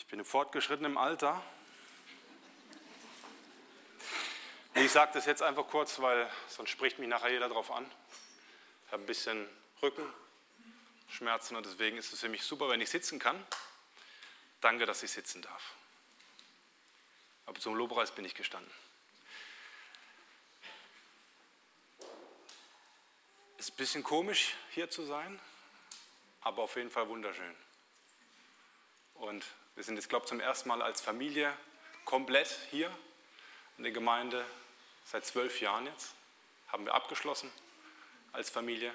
Ich bin im fortgeschrittenen Alter. Ich sage das jetzt einfach kurz, weil sonst spricht mich nachher jeder darauf an. Ich habe ein bisschen Rückenschmerzen und deswegen ist es für mich super, wenn ich sitzen kann. Danke, dass ich sitzen darf. Aber zum Lobpreis bin ich gestanden. Ist ein bisschen komisch, hier zu sein, aber auf jeden Fall wunderschön. Und wir sind jetzt, glaube ich, zum ersten Mal als Familie komplett hier in der Gemeinde. Seit zwölf Jahren jetzt haben wir abgeschlossen als Familie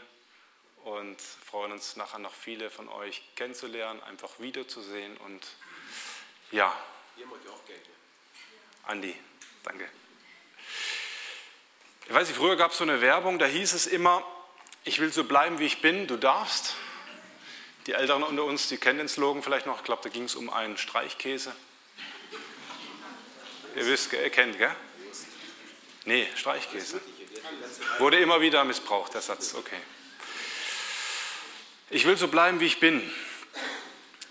und freuen uns nachher noch viele von euch kennenzulernen, einfach wiederzusehen und ja. Ihr wollt ja auch Geld. Andi, danke. Ich weiß nicht, früher gab es so eine Werbung, da hieß es immer, ich will so bleiben, wie ich bin, du darfst. Die Älteren unter uns, die kennen den Slogan vielleicht noch. Ich glaube, da ging es um einen Streichkäse. Ihr wisst, ihr kennt, gell? Nee, Streichkäse. Wurde immer wieder missbraucht, der Satz. Okay. Ich will so bleiben, wie ich bin.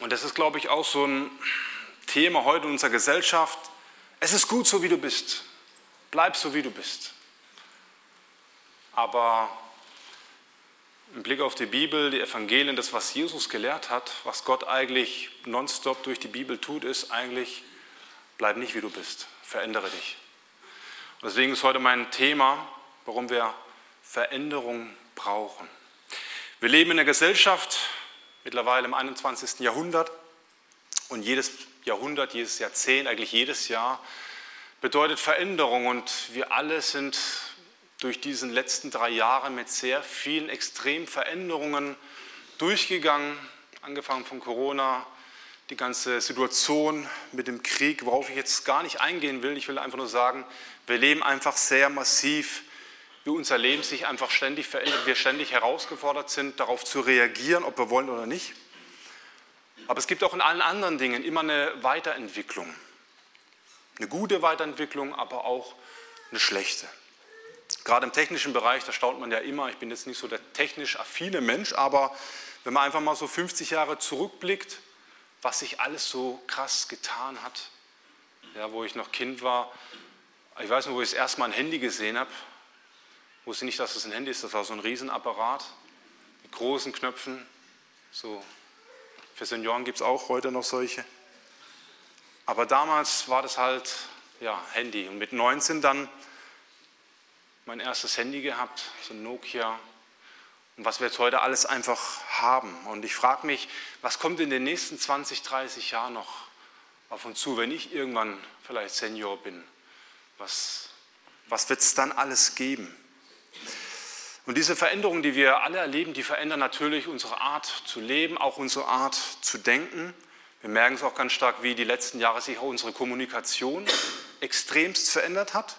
Und das ist, glaube ich, auch so ein Thema heute in unserer Gesellschaft. Es ist gut, so wie du bist. Bleib so, wie du bist. Aber im Blick auf die Bibel, die Evangelien, das, was Jesus gelehrt hat, was Gott eigentlich nonstop durch die Bibel tut, ist eigentlich, bleib nicht wie du bist, verändere dich. Und deswegen ist heute mein Thema, warum wir Veränderung brauchen. Wir leben in einer Gesellschaft, mittlerweile im 21. Jahrhundert, und jedes Jahrhundert, jedes Jahrzehnt, eigentlich jedes Jahr bedeutet Veränderung. Und wir alle sind durch diesen letzten drei Jahre mit sehr vielen extremen Veränderungen durchgegangen, angefangen von Corona, die ganze Situation mit dem Krieg, worauf ich jetzt gar nicht eingehen will. Ich will einfach nur sagen, wir leben einfach sehr massiv, wie unser Leben sich einfach ständig verändert, wir ständig herausgefordert sind, darauf zu reagieren, ob wir wollen oder nicht. Aber es gibt auch in allen anderen Dingen immer eine Weiterentwicklung. Eine gute Weiterentwicklung, aber auch eine schlechte. Gerade im technischen Bereich, da staunt man ja immer, ich bin jetzt nicht so der technisch affine Mensch, aber wenn man einfach mal so 50 Jahre zurückblickt, was sich alles so krass getan hat, ja, wo ich noch Kind war, ich weiß nur, wo ich das erste Mal ein Handy gesehen habe, wusste nicht, dass es ein Handy ist, das war so ein Riesenapparat mit großen Knöpfen, so für Senioren gibt es auch heute noch solche. Aber damals war das halt ja, Handy. Und mit 19 dann mein erstes Handy gehabt, so ein Nokia. Und was wir jetzt heute alles einfach haben. Und ich frage mich, was kommt in den nächsten 20, 30 Jahren noch auf uns zu, wenn ich irgendwann vielleicht Senior bin? Was, was wird es dann alles geben? Und diese Veränderungen, die wir alle erleben, die verändern natürlich unsere Art zu leben, auch unsere Art zu denken. Wir merken es auch ganz stark, wie die letzten Jahre sich auch unsere Kommunikation extremst verändert hat.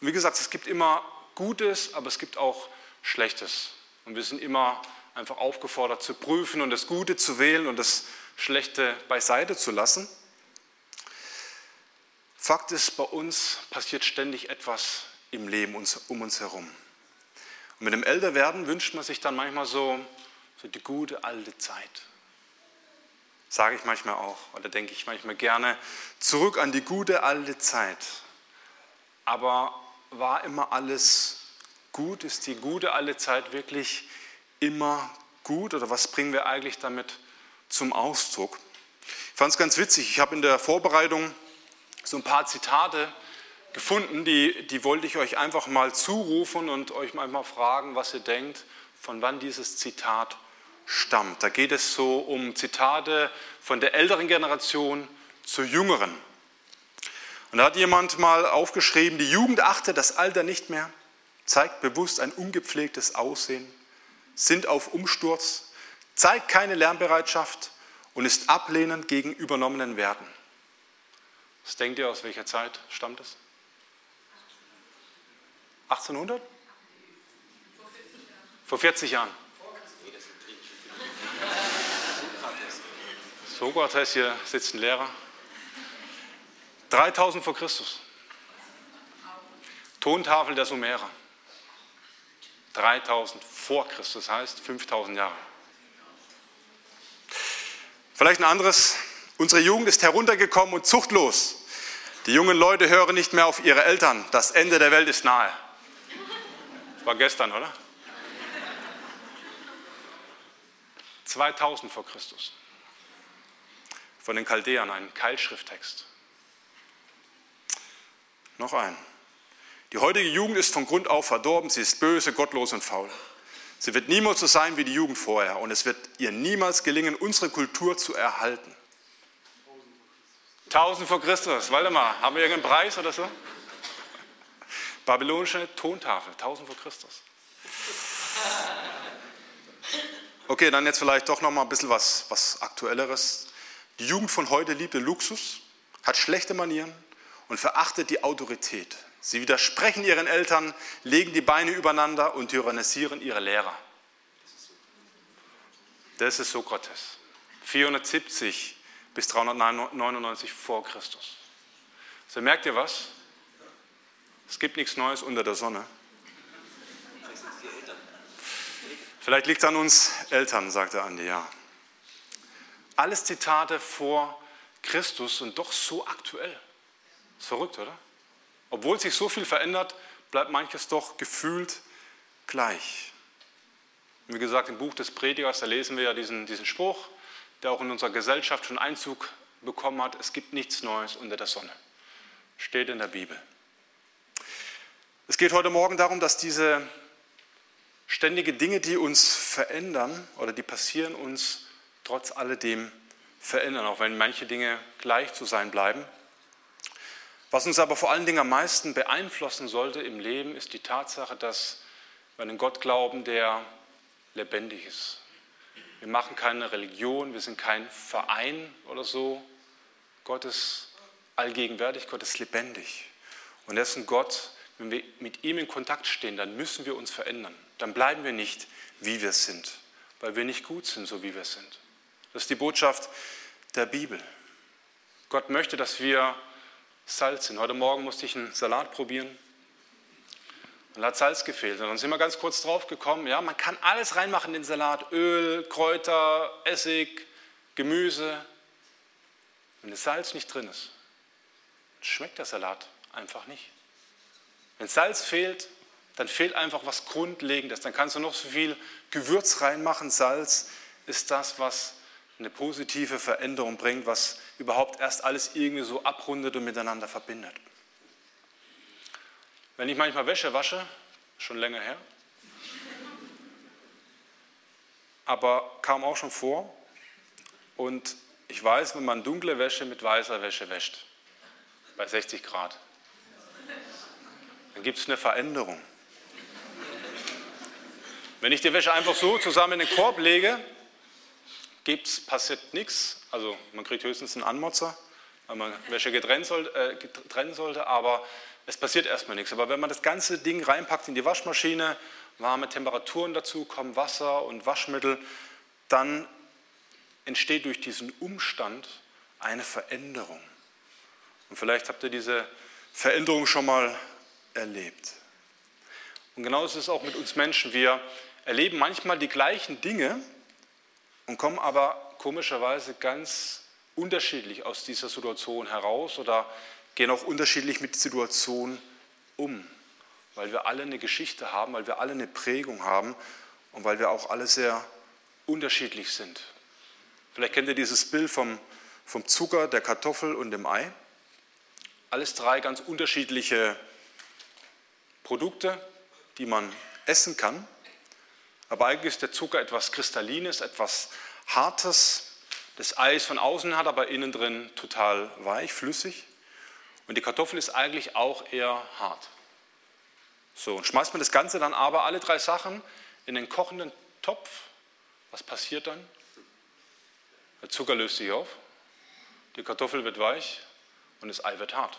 Und wie gesagt, es gibt immer Gutes, aber es gibt auch Schlechtes. Und wir sind immer einfach aufgefordert zu prüfen und das Gute zu wählen und das Schlechte beiseite zu lassen. Fakt ist, bei uns passiert ständig etwas im Leben um uns herum. Und mit dem Älterwerden wünscht man sich dann manchmal so, so die gute alte Zeit. Sage ich manchmal auch, oder denke ich manchmal gerne, zurück an die gute alte Zeit. Aber war immer alles gut? Ist die gute alte Zeit wirklich immer gut? Oder was bringen wir eigentlich damit zum Ausdruck? Ich fand es ganz witzig. Ich habe in der Vorbereitung so ein paar Zitate gefunden, die, die wollte ich euch einfach mal zurufen und euch mal fragen, was ihr denkt, von wann dieses Zitat stammt. Da geht es so um Zitate von der älteren Generation zur jüngeren. Und da hat jemand mal aufgeschrieben, die Jugend achtet das Alter nicht mehr, zeigt bewusst ein ungepflegtes Aussehen, sind auf Umsturz, zeigt keine Lernbereitschaft und ist ablehnend gegen übernommenen Werten. Was denkt ihr, aus welcher Zeit stammt es? 1800? Vor 40 Jahren. Sokrates, hier sitzt ein Lehrer. 3000 vor Christus. Tontafel der Sumerer. 3000 vor Christus heißt 5000 Jahre. Vielleicht ein anderes Unsere Jugend ist heruntergekommen und zuchtlos. Die jungen Leute hören nicht mehr auf ihre Eltern. Das Ende der Welt ist nahe. Das war gestern, oder? 2000 vor Christus. Von den Chaldäern, ein Keilschrifttext. Noch ein. Die heutige Jugend ist von Grund auf verdorben, sie ist böse, gottlos und faul. Sie wird niemals so sein wie die Jugend vorher und es wird ihr niemals gelingen, unsere Kultur zu erhalten. 1000 vor Christus, Waldemar, haben wir irgendeinen Preis oder so? Babylonische Tontafel, 1000 vor Christus. Okay, dann jetzt vielleicht doch noch mal ein bisschen was, was Aktuelleres. Die Jugend von heute liebt den Luxus, hat schlechte Manieren und verachtet die Autorität. Sie widersprechen ihren Eltern, legen die Beine übereinander und tyrannisieren ihre Lehrer. Das ist Sokrates. 470 bis 399 vor Christus. So merkt ihr was? Es gibt nichts Neues unter der Sonne. Vielleicht liegt es an uns Eltern, sagte Andi, ja. Alles Zitate vor Christus und doch so aktuell. Ist verrückt, oder? Obwohl sich so viel verändert, bleibt manches doch gefühlt gleich. Wie gesagt, im Buch des Predigers, da lesen wir ja diesen, diesen Spruch, der auch in unserer Gesellschaft schon Einzug bekommen hat, es gibt nichts Neues unter der Sonne. Steht in der Bibel. Es geht heute Morgen darum, dass diese ständige Dinge, die uns verändern oder die passieren, uns trotz alledem verändern, auch wenn manche Dinge gleich zu sein bleiben. Was uns aber vor allen Dingen am meisten beeinflussen sollte im Leben, ist die Tatsache, dass wir an einen Gott glauben, der lebendig ist. Wir machen keine Religion, wir sind kein Verein oder so. Gott ist allgegenwärtig, Gott ist lebendig. Und er ist ein Gott, wenn wir mit ihm in Kontakt stehen, dann müssen wir uns verändern. Dann bleiben wir nicht, wie wir sind, weil wir nicht gut sind, so wie wir sind. Das ist die Botschaft der Bibel. Gott möchte, dass wir Salz sind. Heute Morgen musste ich einen Salat probieren. Und da hat Salz gefehlt. Und dann sind wir ganz kurz drauf gekommen, ja, man kann alles reinmachen in den Salat. Öl, Kräuter, Essig, Gemüse. Wenn das Salz nicht drin ist, schmeckt der Salat einfach nicht. Wenn Salz fehlt, dann fehlt einfach was Grundlegendes. Dann kannst du noch so viel Gewürz reinmachen. Salz ist das, was eine positive Veränderung bringt, was überhaupt erst alles irgendwie so abrundet und miteinander verbindet. Wenn ich manchmal Wäsche wasche, schon länger her, aber kam auch schon vor und ich weiß, wenn man dunkle Wäsche mit weißer Wäsche wäscht, bei 60 Grad, dann gibt es eine Veränderung. Wenn ich die Wäsche einfach so zusammen in den Korb lege, gibt's, passiert nichts. Also man kriegt höchstens einen Anmotzer, weil man Wäsche getrennt, soll, äh, getrennt sollte, aber es passiert erstmal nichts. Aber wenn man das ganze Ding reinpackt in die Waschmaschine, warme Temperaturen dazu, kommen Wasser und Waschmittel, dann entsteht durch diesen Umstand eine Veränderung. Und vielleicht habt ihr diese Veränderung schon mal erlebt. Und genau ist es auch mit uns Menschen. Wir erleben manchmal die gleichen Dinge, und kommen aber komischerweise ganz unterschiedlich aus dieser Situation heraus oder gehen auch unterschiedlich mit der Situation um, weil wir alle eine Geschichte haben, weil wir alle eine Prägung haben und weil wir auch alle sehr unterschiedlich sind. Vielleicht kennt ihr dieses Bild vom, vom Zucker, der Kartoffel und dem Ei. Alles drei ganz unterschiedliche Produkte, die man essen kann. Aber eigentlich ist der Zucker etwas Kristallines, etwas Hartes. Das Eis von außen hat aber innen drin total weich, flüssig. Und die Kartoffel ist eigentlich auch eher hart. So, und schmeißt man das Ganze dann aber alle drei Sachen in den kochenden Topf. Was passiert dann? Der Zucker löst sich auf, die Kartoffel wird weich und das Ei wird hart.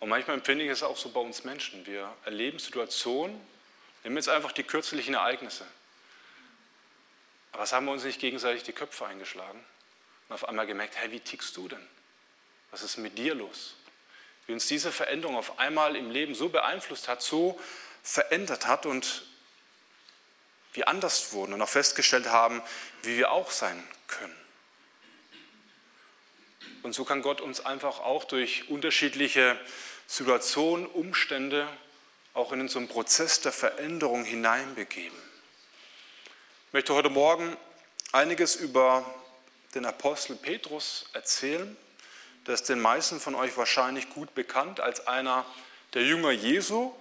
Und manchmal empfinde ich es auch so bei uns Menschen. Wir erleben Situationen, Nehmen wir jetzt einfach die kürzlichen Ereignisse. Aber was haben wir uns nicht gegenseitig die Köpfe eingeschlagen? Und auf einmal gemerkt, hey, wie tickst du denn? Was ist mit dir los? Wie uns diese Veränderung auf einmal im Leben so beeinflusst hat, so verändert hat und wir anders wurden und auch festgestellt haben, wie wir auch sein können. Und so kann Gott uns einfach auch durch unterschiedliche Situationen, Umstände auch in so einen Prozess der Veränderung hineinbegeben. Ich möchte heute Morgen einiges über den Apostel Petrus erzählen. Der ist den meisten von euch wahrscheinlich gut bekannt als einer der Jünger Jesu.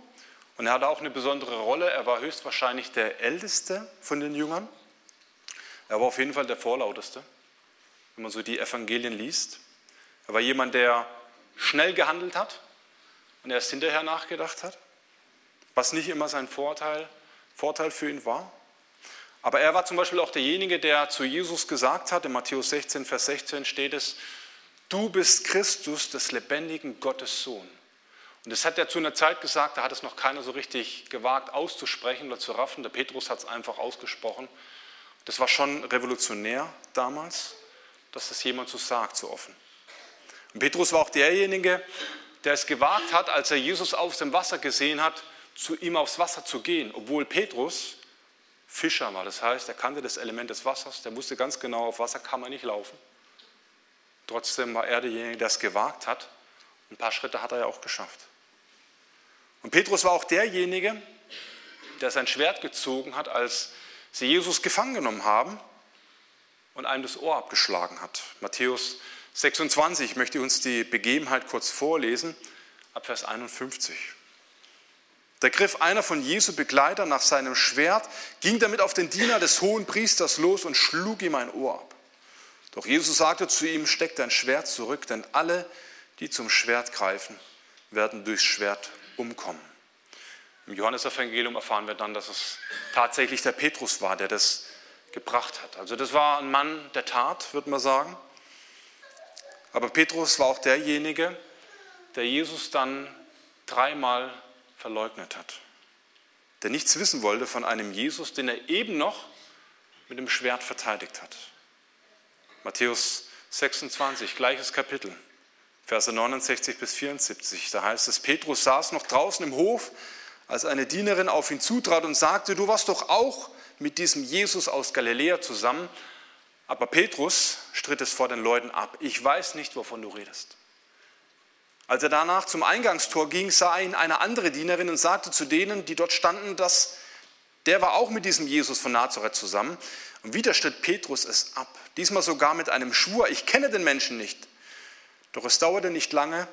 Und er hatte auch eine besondere Rolle. Er war höchstwahrscheinlich der älteste von den Jüngern. Er war auf jeden Fall der vorlauteste, wenn man so die Evangelien liest. Er war jemand, der schnell gehandelt hat und erst hinterher nachgedacht hat, was nicht immer sein Vorteil, Vorteil für ihn war. Aber er war zum Beispiel auch derjenige, der zu Jesus gesagt hat, in Matthäus 16, Vers 16 steht es, du bist Christus des lebendigen Gottes Sohn. Und das hat er zu einer Zeit gesagt, da hat es noch keiner so richtig gewagt auszusprechen oder zu raffen. Der Petrus hat es einfach ausgesprochen. Das war schon revolutionär damals, dass das jemand so sagt, so offen. Und Petrus war auch derjenige, der es gewagt hat, als er Jesus auf dem Wasser gesehen hat, zu ihm aufs Wasser zu gehen, obwohl Petrus Fischer war. Das heißt, er kannte das Element des Wassers, der wusste ganz genau, auf Wasser kann man nicht laufen. Trotzdem war er derjenige, der es gewagt hat. Ein paar Schritte hat er ja auch geschafft. Und Petrus war auch derjenige, der sein Schwert gezogen hat, als sie Jesus gefangen genommen haben und einem das Ohr abgeschlagen hat. Matthäus 26 möchte uns die Begebenheit kurz vorlesen, ab Vers 51. Da griff einer von Jesu Begleiter nach seinem Schwert, ging damit auf den Diener des hohen Priesters los und schlug ihm ein Ohr ab. Doch Jesus sagte zu ihm, steck dein Schwert zurück, denn alle, die zum Schwert greifen, werden durchs Schwert umkommen. Im Johannesevangelium erfahren wir dann, dass es tatsächlich der Petrus war, der das gebracht hat. Also das war ein Mann der Tat, würde man sagen. Aber Petrus war auch derjenige, der Jesus dann dreimal verleugnet hat. Der nichts wissen wollte von einem Jesus, den er eben noch mit dem Schwert verteidigt hat. Matthäus 26, gleiches Kapitel, Verse 69 bis 74. Da heißt es, Petrus saß noch draußen im Hof, als eine Dienerin auf ihn zutrat und sagte, du warst doch auch mit diesem Jesus aus Galiläa zusammen. Aber Petrus stritt es vor den Leuten ab. Ich weiß nicht, wovon du redest. Als er danach zum Eingangstor ging, sah ihn eine andere Dienerin und sagte zu denen, die dort standen, dass der war auch mit diesem Jesus von Nazareth zusammen. Und wieder stritt Petrus es ab, diesmal sogar mit einem Schwur, ich kenne den Menschen nicht. Doch es dauerte nicht lange,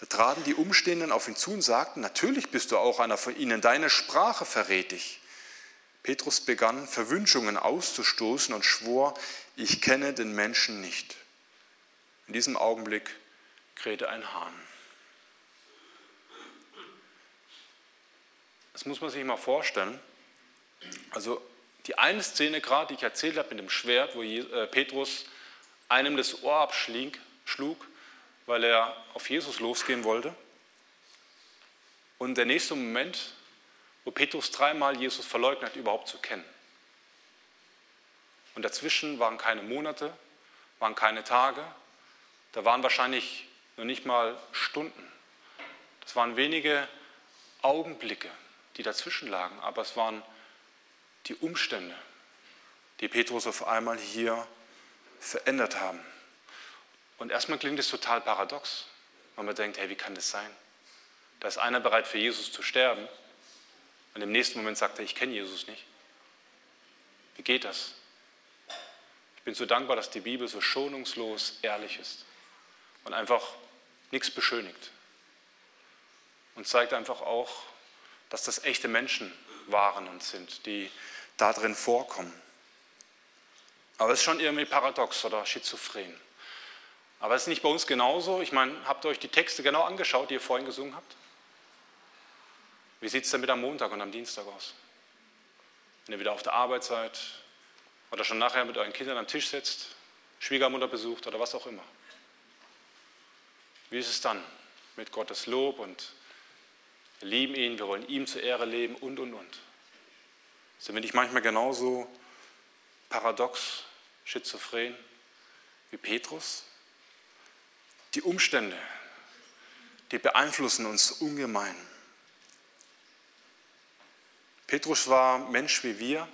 da traten die Umstehenden auf ihn zu und sagten, natürlich bist du auch einer von ihnen, deine Sprache verrät dich. Petrus begann Verwünschungen auszustoßen und schwor, ich kenne den Menschen nicht. In diesem Augenblick krähte ein Hahn. Das muss man sich mal vorstellen. Also die eine Szene gerade, die ich erzählt habe mit dem Schwert, wo äh, Petrus einem das Ohr abschlug, weil er auf Jesus losgehen wollte. Und der nächste Moment, wo Petrus dreimal Jesus verleugnet, überhaupt zu kennen. Und dazwischen waren keine Monate, waren keine Tage, da waren wahrscheinlich noch nicht mal Stunden. Das waren wenige Augenblicke die dazwischen lagen, aber es waren die Umstände, die Petrus auf einmal hier verändert haben. Und erstmal klingt es total paradox, weil man denkt, hey, wie kann das sein? Da ist einer bereit für Jesus zu sterben und im nächsten Moment sagt er, ich kenne Jesus nicht. Wie geht das? Ich bin so dankbar, dass die Bibel so schonungslos ehrlich ist und einfach nichts beschönigt und zeigt einfach auch, dass das echte Menschen waren und sind, die da drin vorkommen. Aber es ist schon irgendwie paradox oder schizophren. Aber es ist nicht bei uns genauso. Ich meine, habt ihr euch die Texte genau angeschaut, die ihr vorhin gesungen habt? Wie sieht es denn mit am Montag und am Dienstag aus? Wenn ihr wieder auf der Arbeit seid oder schon nachher mit euren Kindern am Tisch sitzt, Schwiegermutter besucht oder was auch immer. Wie ist es dann mit Gottes Lob und wir lieben ihn, wir wollen ihm zur Ehre leben und, und, und. Sind wir nicht manchmal genauso paradox, schizophren wie Petrus? Die Umstände, die beeinflussen uns ungemein. Petrus war Mensch wie wir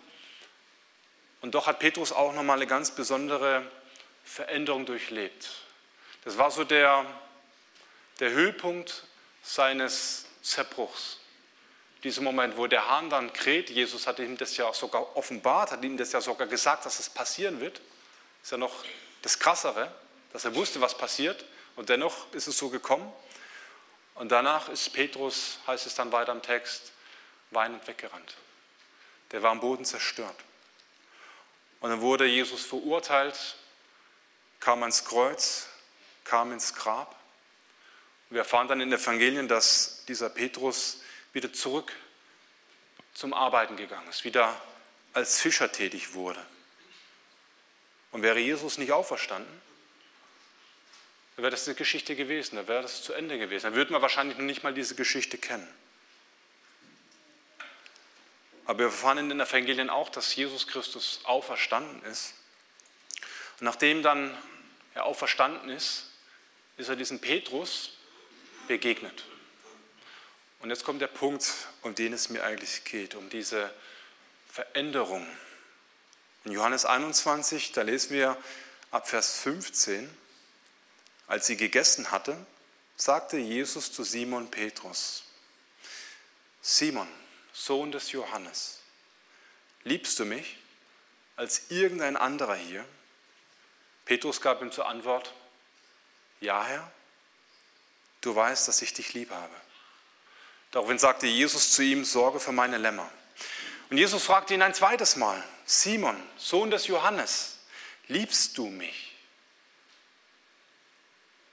und doch hat Petrus auch nochmal eine ganz besondere Veränderung durchlebt. Das war so der, der Höhepunkt seines Zerbruchs. Dieser Moment, wo der Hahn dann kräht, Jesus hat ihm das ja sogar offenbart, hat ihm das ja sogar gesagt, dass es passieren wird. Ist ja noch das Krassere, dass er wusste, was passiert. Und dennoch ist es so gekommen. Und danach ist Petrus, heißt es dann weiter im Text, weinend weggerannt. Der war am Boden zerstört. Und dann wurde Jesus verurteilt, kam ans Kreuz, kam ins Grab. Wir erfahren dann in den Evangelien, dass dieser Petrus wieder zurück zum Arbeiten gegangen ist, wieder als Fischer tätig wurde. Und wäre Jesus nicht auferstanden, dann wäre das eine Geschichte gewesen, dann wäre das zu Ende gewesen. Dann würden wir wahrscheinlich noch nicht mal diese Geschichte kennen. Aber wir erfahren in den Evangelien auch, dass Jesus Christus auferstanden ist. Und nachdem dann er auferstanden ist, ist er diesem Petrus begegnet. Und jetzt kommt der Punkt, um den es mir eigentlich geht, um diese Veränderung. In Johannes 21, da lesen wir ab Vers 15, als sie gegessen hatte, sagte Jesus zu Simon Petrus, Simon, Sohn des Johannes, liebst du mich als irgendein anderer hier? Petrus gab ihm zur Antwort, ja Herr, du weißt, dass ich dich lieb habe. Daraufhin sagte Jesus zu ihm, sorge für meine Lämmer. Und Jesus fragte ihn ein zweites Mal, Simon, Sohn des Johannes, liebst du mich?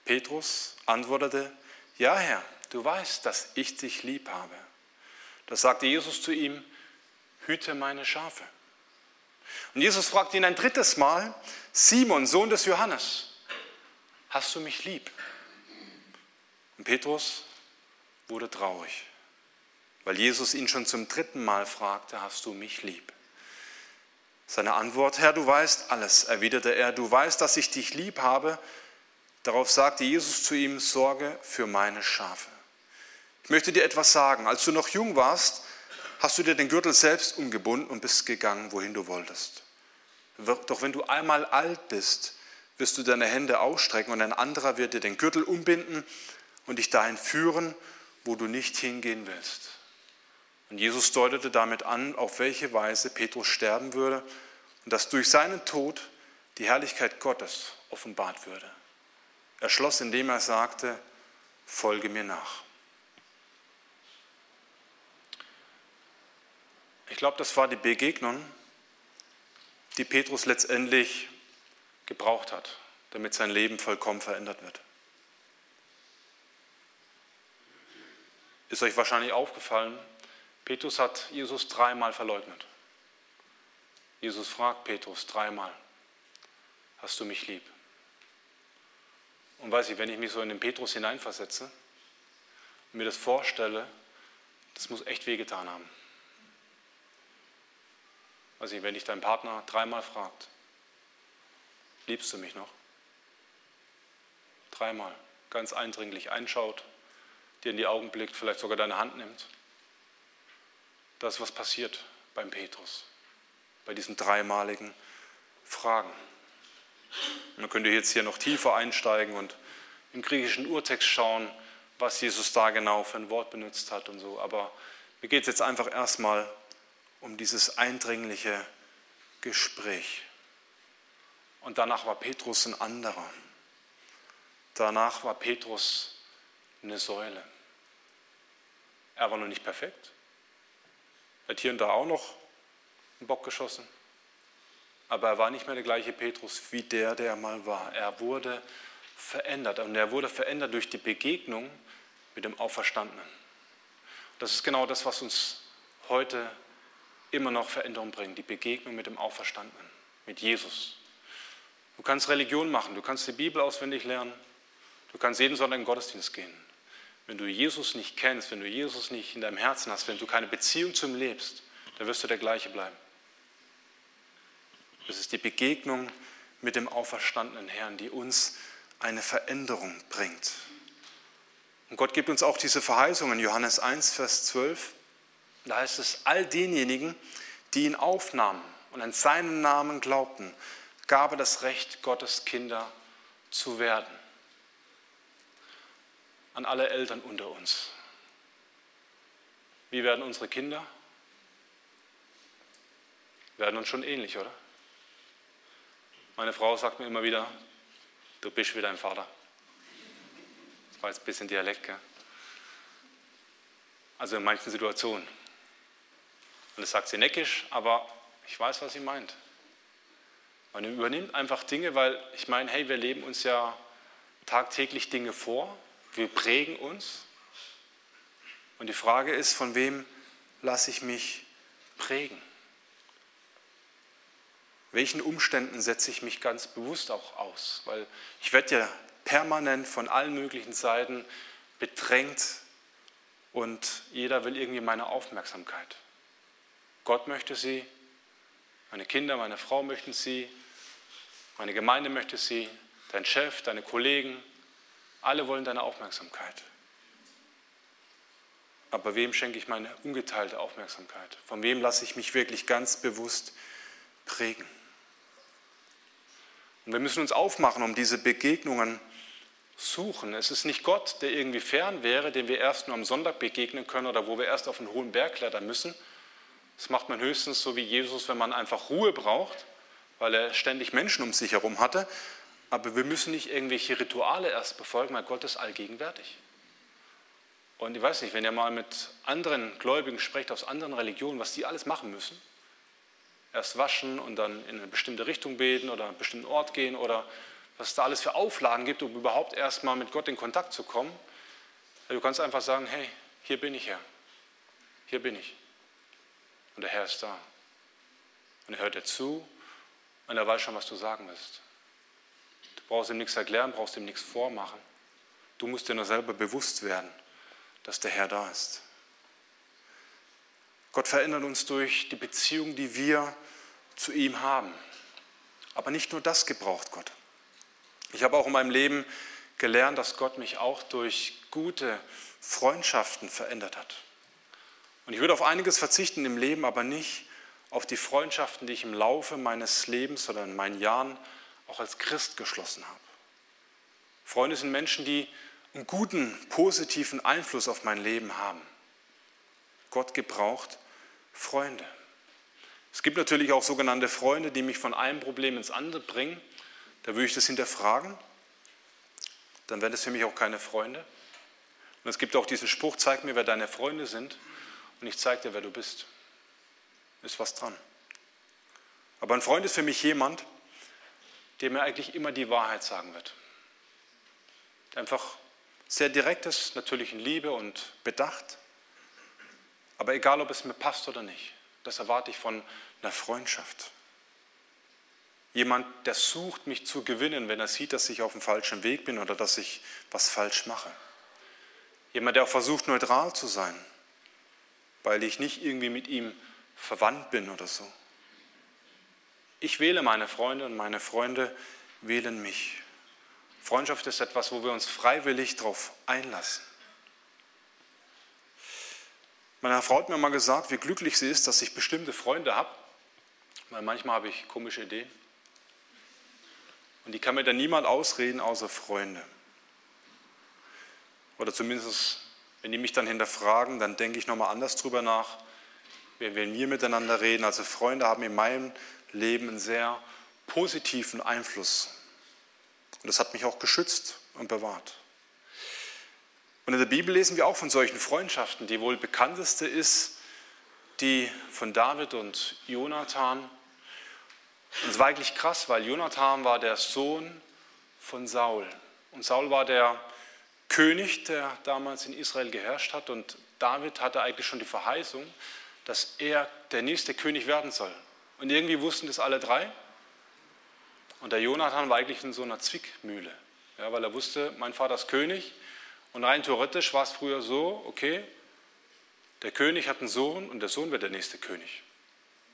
Petrus antwortete, ja Herr, du weißt, dass ich dich lieb habe. Da sagte Jesus zu ihm, hüte meine Schafe. Und Jesus fragte ihn ein drittes Mal, Simon, Sohn des Johannes, hast du mich lieb? Und Petrus wurde traurig, weil Jesus ihn schon zum dritten Mal fragte, hast du mich lieb? Seine Antwort, Herr, du weißt alles, erwiderte er, du weißt, dass ich dich lieb habe. Darauf sagte Jesus zu ihm, sorge für meine Schafe. Ich möchte dir etwas sagen. Als du noch jung warst, hast du dir den Gürtel selbst umgebunden und bist gegangen, wohin du wolltest. Doch wenn du einmal alt bist, wirst du deine Hände ausstrecken und ein anderer wird dir den Gürtel umbinden und dich dahin führen, wo du nicht hingehen willst. Und Jesus deutete damit an, auf welche Weise Petrus sterben würde und dass durch seinen Tod die Herrlichkeit Gottes offenbart würde. Er schloss, indem er sagte, folge mir nach. Ich glaube, das war die Begegnung, die Petrus letztendlich gebraucht hat, damit sein Leben vollkommen verändert wird. Ist euch wahrscheinlich aufgefallen, Petrus hat Jesus dreimal verleugnet. Jesus fragt Petrus dreimal, hast du mich lieb? Und weiß ich, wenn ich mich so in den Petrus hineinversetze und mir das vorstelle, das muss echt wehgetan haben. Weiß ich, wenn dich dein Partner dreimal fragt, liebst du mich noch? Dreimal, ganz eindringlich einschaut, dir in die Augen blickt, vielleicht sogar deine Hand nimmt. Das ist was passiert beim Petrus, bei diesen dreimaligen Fragen. Man könnte jetzt hier noch tiefer einsteigen und im griechischen Urtext schauen, was Jesus da genau für ein Wort benutzt hat und so. Aber mir geht es jetzt einfach erstmal um dieses eindringliche Gespräch. Und danach war Petrus ein anderer. Danach war Petrus eine Säule. Er war noch nicht perfekt. Er hat hier und da auch noch einen Bock geschossen. Aber er war nicht mehr der gleiche Petrus wie der, der mal war. Er wurde verändert. Und er wurde verändert durch die Begegnung mit dem Auferstandenen. Das ist genau das, was uns heute immer noch Veränderung bringt. Die Begegnung mit dem Auferstandenen, mit Jesus. Du kannst Religion machen, du kannst die Bibel auswendig lernen, du kannst jeden Sonntag in den Gottesdienst gehen. Wenn du Jesus nicht kennst, wenn du Jesus nicht in deinem Herzen hast, wenn du keine Beziehung zu ihm lebst, dann wirst du der gleiche bleiben. Es ist die Begegnung mit dem auferstandenen Herrn, die uns eine Veränderung bringt. Und Gott gibt uns auch diese Verheißung in Johannes 1, Vers 12. Da heißt es, all denjenigen, die ihn aufnahmen und an seinen Namen glaubten, gab er das Recht, Gottes Kinder zu werden. An alle Eltern unter uns. Wie werden unsere Kinder? Werden uns schon ähnlich, oder? Meine Frau sagt mir immer wieder, du bist wie dein Vater. Das war jetzt ein bisschen Dialekt, gell? Also in manchen Situationen. Und das sagt sie neckisch, aber ich weiß, was sie meint. Man übernimmt einfach Dinge, weil ich meine, hey, wir leben uns ja tagtäglich Dinge vor, wir prägen uns. Und die Frage ist, von wem lasse ich mich prägen? Welchen Umständen setze ich mich ganz bewusst auch aus? Weil ich werde ja permanent von allen möglichen Seiten bedrängt und jeder will irgendwie meine Aufmerksamkeit. Gott möchte sie, meine Kinder, meine Frau möchten sie, meine Gemeinde möchte sie, dein Chef, deine Kollegen, alle wollen deine Aufmerksamkeit. Aber wem schenke ich meine ungeteilte Aufmerksamkeit? Von wem lasse ich mich wirklich ganz bewusst prägen? Und wir müssen uns aufmachen, um diese Begegnungen suchen. Es ist nicht Gott, der irgendwie fern wäre, dem wir erst nur am Sonntag begegnen können oder wo wir erst auf einen hohen Berg klettern müssen. Das macht man höchstens so wie Jesus, wenn man einfach Ruhe braucht, weil er ständig Menschen um sich herum hatte. Aber wir müssen nicht irgendwelche Rituale erst befolgen, weil Gott ist allgegenwärtig. Und ich weiß nicht, wenn ihr mal mit anderen Gläubigen sprecht aus anderen Religionen, was die alles machen müssen, erst waschen und dann in eine bestimmte Richtung beten oder an einen bestimmten Ort gehen oder was es da alles für Auflagen gibt, um überhaupt erst mal mit Gott in Kontakt zu kommen. Du kannst einfach sagen, hey, hier bin ich Herr, hier bin ich. Und der Herr ist da. Und er hört dir zu und er weiß schon, was du sagen willst. Brauchst ihm nichts erklären, brauchst ihm nichts vormachen. Du musst dir nur selber bewusst werden, dass der Herr da ist. Gott verändert uns durch die Beziehung, die wir zu ihm haben. Aber nicht nur das gebraucht Gott. Ich habe auch in meinem Leben gelernt, dass Gott mich auch durch gute Freundschaften verändert hat. Und ich würde auf einiges verzichten im Leben, aber nicht auf die Freundschaften, die ich im Laufe meines Lebens oder in meinen Jahren auch als Christ geschlossen habe. Freunde sind Menschen, die einen guten, positiven Einfluss auf mein Leben haben. Gott gebraucht Freunde. Es gibt natürlich auch sogenannte Freunde, die mich von einem Problem ins andere bringen. Da würde ich das hinterfragen. Dann wären das für mich auch keine Freunde. Und es gibt auch diesen Spruch, zeig mir, wer deine Freunde sind und ich zeige dir, wer du bist. Ist was dran. Aber ein Freund ist für mich jemand, der mir eigentlich immer die Wahrheit sagen wird. Einfach sehr direkt ist, natürlich in Liebe und Bedacht, aber egal, ob es mir passt oder nicht, das erwarte ich von einer Freundschaft. Jemand, der sucht, mich zu gewinnen, wenn er sieht, dass ich auf dem falschen Weg bin oder dass ich was falsch mache. Jemand, der auch versucht, neutral zu sein, weil ich nicht irgendwie mit ihm verwandt bin oder so. Ich wähle meine Freunde und meine Freunde wählen mich. Freundschaft ist etwas, wo wir uns freiwillig darauf einlassen. Meine Frau hat mir mal gesagt, wie glücklich sie ist, dass ich bestimmte Freunde habe, weil manchmal habe ich komische Ideen. Und die kann mir dann niemand ausreden, außer Freunde. Oder zumindest, wenn die mich dann hinterfragen, dann denke ich nochmal anders drüber nach, wenn wir miteinander reden. Also Freunde haben in meinem Leben einen sehr positiven Einfluss. Und das hat mich auch geschützt und bewahrt. Und in der Bibel lesen wir auch von solchen Freundschaften. Die wohl bekannteste ist die von David und Jonathan. Und es war eigentlich krass, weil Jonathan war der Sohn von Saul. Und Saul war der König, der damals in Israel geherrscht hat. Und David hatte eigentlich schon die Verheißung, dass er der nächste König werden soll. Und irgendwie wussten das alle drei. Und der Jonathan war eigentlich in so einer Zwickmühle, ja, weil er wusste, mein Vater ist König und rein theoretisch war es früher so, okay, der König hat einen Sohn und der Sohn wird der nächste König.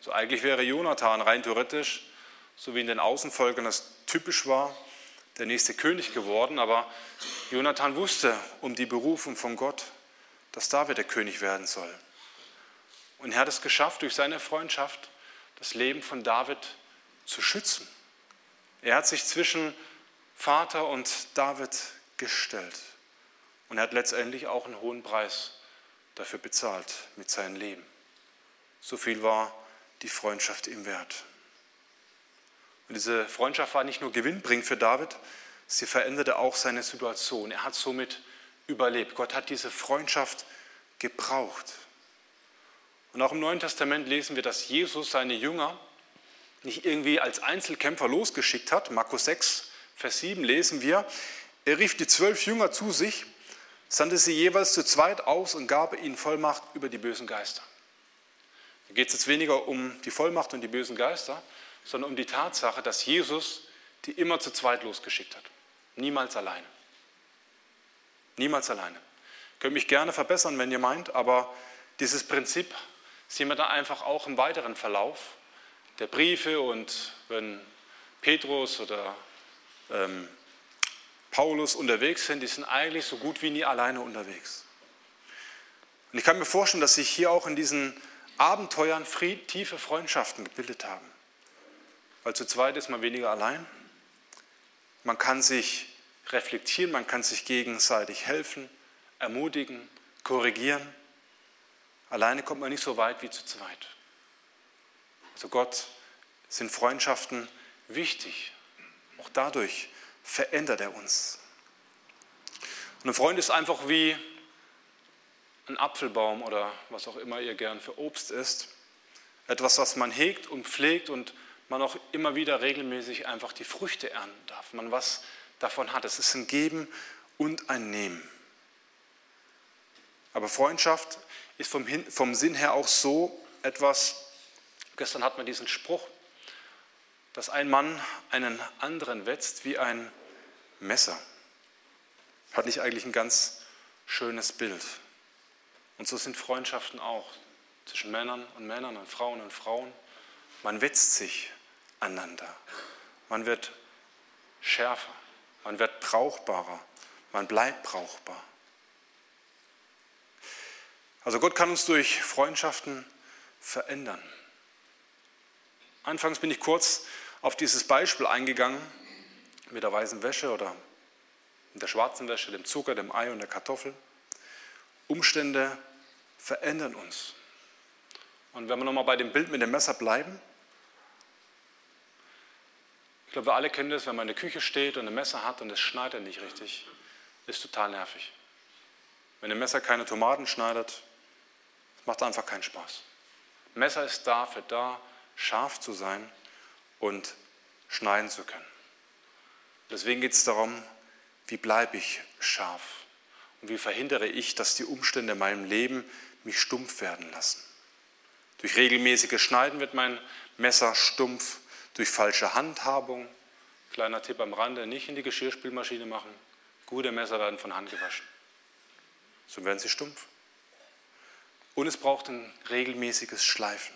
So eigentlich wäre Jonathan rein theoretisch, so wie in den Außenvölkern das typisch war, der nächste König geworden, aber Jonathan wusste um die Berufung von Gott, dass David der König werden soll. Und er hat es geschafft, durch seine Freundschaft das Leben von David zu schützen. Er hat sich zwischen Vater und David gestellt. Und er hat letztendlich auch einen hohen Preis dafür bezahlt mit seinem Leben. So viel war die Freundschaft ihm wert. Und diese Freundschaft war nicht nur gewinnbringend für David, sie veränderte auch seine Situation. Er hat somit überlebt. Gott hat diese Freundschaft gebraucht. Und auch im Neuen Testament lesen wir, dass Jesus seine Jünger nicht irgendwie als Einzelkämpfer losgeschickt hat. Markus 6, Vers 7 lesen wir, er rief die zwölf Jünger zu sich, sandte sie jeweils zu zweit aus und gab ihnen Vollmacht über die bösen Geister. Da geht es jetzt weniger um die Vollmacht und die bösen Geister, sondern um die Tatsache, dass Jesus die immer zu zweit losgeschickt hat. Niemals alleine. Niemals alleine. Könnt mich gerne verbessern, wenn ihr meint, aber dieses Prinzip sehen wir da einfach auch im weiteren Verlauf der Briefe und wenn Petrus oder ähm, Paulus unterwegs sind, die sind eigentlich so gut wie nie alleine unterwegs. Und ich kann mir vorstellen, dass sich hier auch in diesen Abenteuern tiefe Freundschaften gebildet haben. Weil zu zweit ist man weniger allein. Man kann sich reflektieren, man kann sich gegenseitig helfen, ermutigen, korrigieren. Alleine kommt man nicht so weit wie zu zweit. Also Gott sind Freundschaften wichtig. Auch dadurch verändert er uns. Und ein Freund ist einfach wie ein Apfelbaum oder was auch immer ihr gern für Obst isst. Etwas, was man hegt und pflegt und man auch immer wieder regelmäßig einfach die Früchte ernten darf. Man was davon hat. Es ist ein Geben und ein Nehmen. Aber Freundschaft ist vom, vom Sinn her auch so etwas, gestern hat man diesen Spruch, dass ein Mann einen anderen wetzt wie ein Messer. Hat nicht eigentlich ein ganz schönes Bild. Und so sind Freundschaften auch zwischen Männern und Männern und Frauen und Frauen. Man wetzt sich einander. Man wird schärfer. Man wird brauchbarer. Man bleibt brauchbar. Also Gott kann uns durch Freundschaften verändern. Anfangs bin ich kurz auf dieses Beispiel eingegangen mit der weißen Wäsche oder der schwarzen Wäsche, dem Zucker, dem Ei und der Kartoffel. Umstände verändern uns. Und wenn wir nochmal bei dem Bild mit dem Messer bleiben, ich glaube, wir alle kennen das, wenn man in der Küche steht und ein Messer hat und es schneidet nicht richtig, ist total nervig. Wenn ein Messer keine Tomaten schneidet, macht einfach keinen Spaß. Messer ist dafür da, scharf zu sein und schneiden zu können. Deswegen geht es darum, wie bleibe ich scharf und wie verhindere ich, dass die Umstände in meinem Leben mich stumpf werden lassen. Durch regelmäßiges Schneiden wird mein Messer stumpf, durch falsche Handhabung, kleiner Tipp am Rande, nicht in die Geschirrspülmaschine machen. Gute Messer werden von Hand gewaschen. So werden sie stumpf. Und es braucht ein regelmäßiges Schleifen.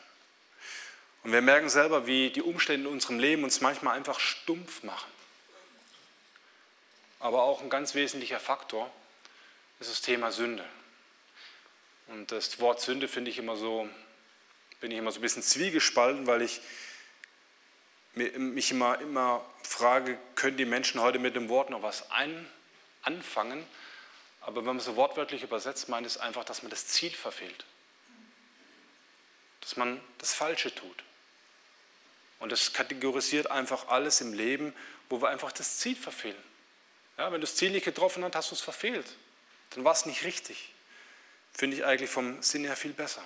Und wir merken selber, wie die Umstände in unserem Leben uns manchmal einfach stumpf machen. Aber auch ein ganz wesentlicher Faktor ist das Thema Sünde. Und das Wort Sünde finde ich immer so, bin ich immer so ein bisschen zwiegespalten, weil ich mich immer, immer frage, können die Menschen heute mit dem Wort noch was ein, anfangen? Aber wenn man so wortwörtlich übersetzt, meint es einfach, dass man das Ziel verfehlt. Dass man das Falsche tut. Und das kategorisiert einfach alles im Leben, wo wir einfach das Ziel verfehlen. Ja, wenn du das Ziel nicht getroffen hast, hast du es verfehlt. Dann war es nicht richtig. Finde ich eigentlich vom Sinn her viel besser.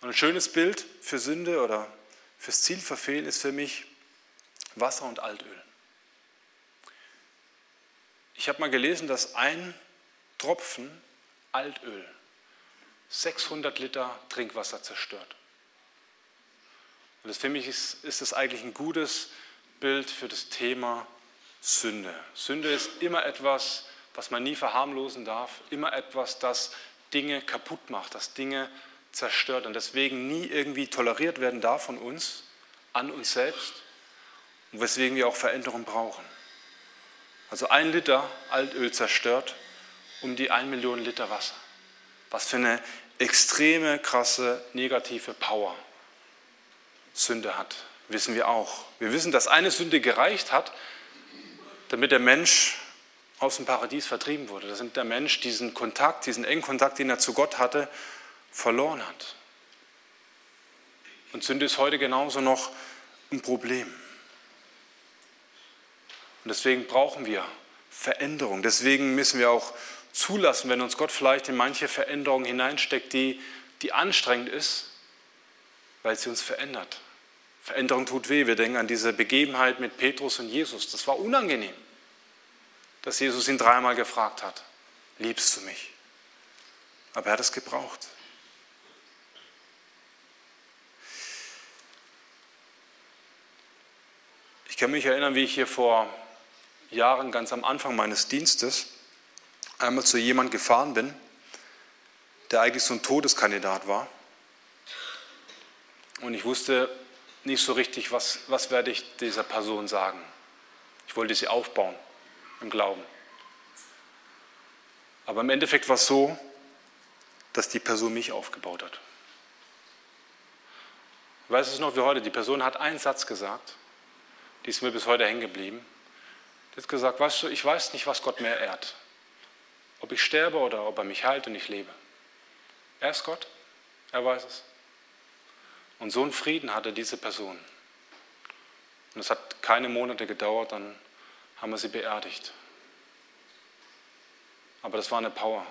Und ein schönes Bild für Sünde oder fürs Ziel verfehlen ist für mich Wasser und Altöl. Ich habe mal gelesen, dass ein Tropfen Altöl 600 Liter Trinkwasser zerstört. Und das für mich ist, ist das eigentlich ein gutes Bild für das Thema Sünde. Sünde ist immer etwas, was man nie verharmlosen darf, immer etwas, das Dinge kaputt macht, das Dinge zerstört und deswegen nie irgendwie toleriert werden darf von uns, an uns selbst und weswegen wir auch Veränderung brauchen. Also ein Liter Altöl zerstört um die 1 Million Liter Wasser. Was für eine extreme, krasse, negative Power. Sünde hat, wissen wir auch. Wir wissen, dass eine Sünde gereicht hat, damit der Mensch aus dem Paradies vertrieben wurde. Da sind der Mensch diesen Kontakt, diesen engen Kontakt, den er zu Gott hatte, verloren hat. Und Sünde ist heute genauso noch ein Problem. Und deswegen brauchen wir Veränderung. Deswegen müssen wir auch zulassen, wenn uns Gott vielleicht in manche Veränderungen hineinsteckt, die, die anstrengend ist, weil sie uns verändert. Veränderung tut weh. Wir denken an diese Begebenheit mit Petrus und Jesus. Das war unangenehm, dass Jesus ihn dreimal gefragt hat, liebst du mich? Aber er hat es gebraucht. Ich kann mich erinnern, wie ich hier vor Jahren, ganz am Anfang meines Dienstes, einmal zu jemandem gefahren bin, der eigentlich so ein Todeskandidat war. Und ich wusste nicht so richtig, was, was werde ich dieser Person sagen. Ich wollte sie aufbauen im Glauben. Aber im Endeffekt war es so, dass die Person mich aufgebaut hat. Ich weiß es noch wie heute, die Person hat einen Satz gesagt, die ist mir bis heute hängen geblieben. Die hat gesagt, weißt du, ich weiß nicht, was Gott mehr ehrt. Ob ich sterbe oder ob er mich heilt und ich lebe. Er ist Gott, er weiß es. Und so einen Frieden hatte diese Person. Und es hat keine Monate gedauert, dann haben wir sie beerdigt. Aber das war eine Power.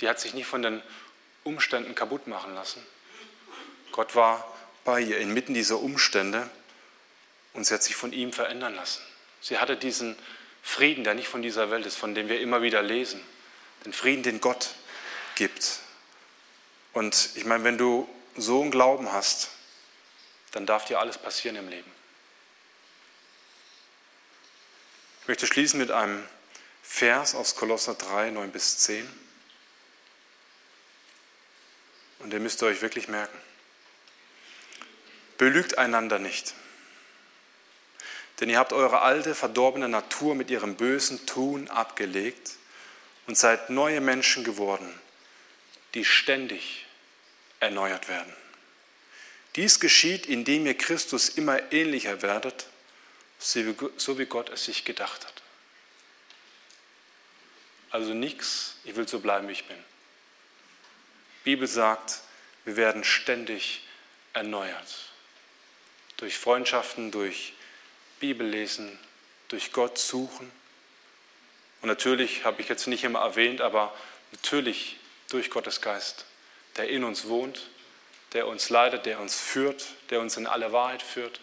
Die hat sich nicht von den Umständen kaputt machen lassen. Gott war bei ihr inmitten dieser Umstände und sie hat sich von ihm verändern lassen. Sie hatte diesen Frieden, der nicht von dieser Welt ist, von dem wir immer wieder lesen. Den Frieden, den Gott gibt. Und ich meine, wenn du so einen Glauben hast, dann darf dir alles passieren im Leben. Ich möchte schließen mit einem Vers aus Kolosser 3, 9 bis 10. Und den müsst ihr euch wirklich merken. Belügt einander nicht. Denn ihr habt eure alte, verdorbene Natur mit ihrem bösen Tun abgelegt und seid neue Menschen geworden, die ständig erneuert werden. Dies geschieht, indem ihr Christus immer ähnlicher werdet, so wie Gott es sich gedacht hat. Also nichts, ich will so bleiben, wie ich bin. Die Bibel sagt, wir werden ständig erneuert. Durch Freundschaften, durch Bibellesen, durch Gott suchen. Und natürlich habe ich jetzt nicht immer erwähnt, aber natürlich durch Gottes Geist, der in uns wohnt, der uns leitet, der uns führt, der uns in alle Wahrheit führt,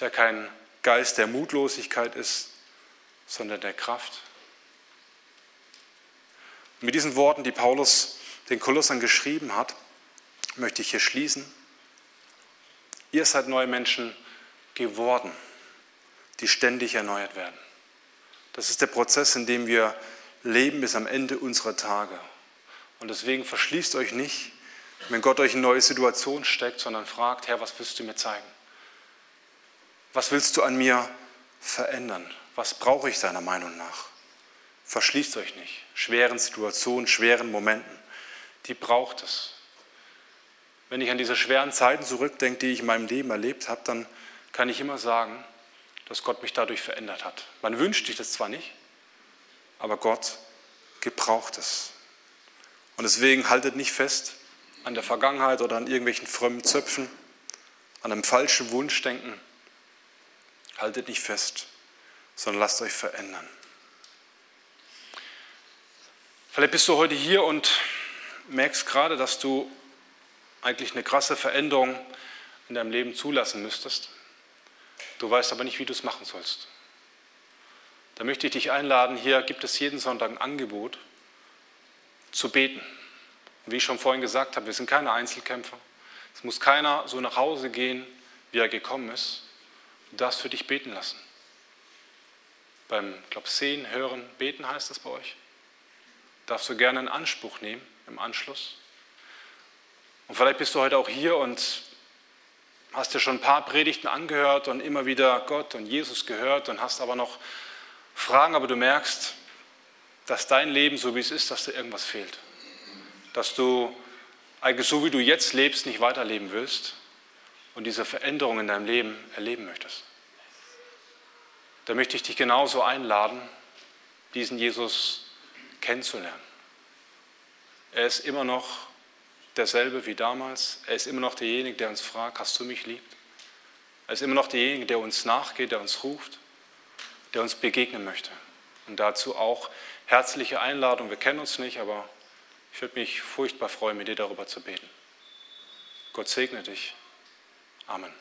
der kein Geist der Mutlosigkeit ist, sondern der Kraft. Mit diesen Worten, die Paulus den Kolossern geschrieben hat, möchte ich hier schließen. Ihr seid neue Menschen geworden, die ständig erneuert werden. Das ist der Prozess, in dem wir leben bis am Ende unserer Tage. Und deswegen verschließt euch nicht, wenn Gott euch in neue Situationen steckt, sondern fragt, Herr, was willst du mir zeigen? Was willst du an mir verändern? Was brauche ich deiner Meinung nach? Verschließt euch nicht. Schweren Situationen, schweren Momenten, die braucht es. Wenn ich an diese schweren Zeiten zurückdenke, die ich in meinem Leben erlebt habe, dann kann ich immer sagen, dass Gott mich dadurch verändert hat. Man wünscht sich das zwar nicht, aber Gott gebraucht es. Und deswegen haltet nicht fest an der Vergangenheit oder an irgendwelchen frommen Zöpfen, an einem falschen Wunschdenken. Haltet nicht fest, sondern lasst euch verändern. Vielleicht bist du heute hier und merkst gerade, dass du eigentlich eine krasse Veränderung in deinem Leben zulassen müsstest. Du weißt aber nicht, wie du es machen sollst. Da möchte ich dich einladen, hier gibt es jeden Sonntag ein Angebot zu beten. Und wie ich schon vorhin gesagt habe, wir sind keine Einzelkämpfer. Es muss keiner so nach Hause gehen, wie er gekommen ist. Du darfst für dich beten lassen. Beim, glaube, Sehen, Hören, Beten heißt das bei euch. Darfst du gerne in Anspruch nehmen im Anschluss. Und vielleicht bist du heute auch hier und hast dir schon ein paar Predigten angehört und immer wieder Gott und Jesus gehört und hast aber noch Fragen, aber du merkst, dass dein Leben so wie es ist, dass dir irgendwas fehlt. Dass du eigentlich so wie du jetzt lebst, nicht weiterleben willst und diese Veränderung in deinem Leben erleben möchtest. Da möchte ich dich genauso einladen, diesen Jesus kennenzulernen. Er ist immer noch derselbe wie damals. Er ist immer noch derjenige, der uns fragt, hast du mich lieb? Er ist immer noch derjenige, der uns nachgeht, der uns ruft, der uns begegnen möchte. Und dazu auch herzliche Einladung. Wir kennen uns nicht, aber ich würde mich furchtbar freuen, mit dir darüber zu beten. Gott segne dich. Amen.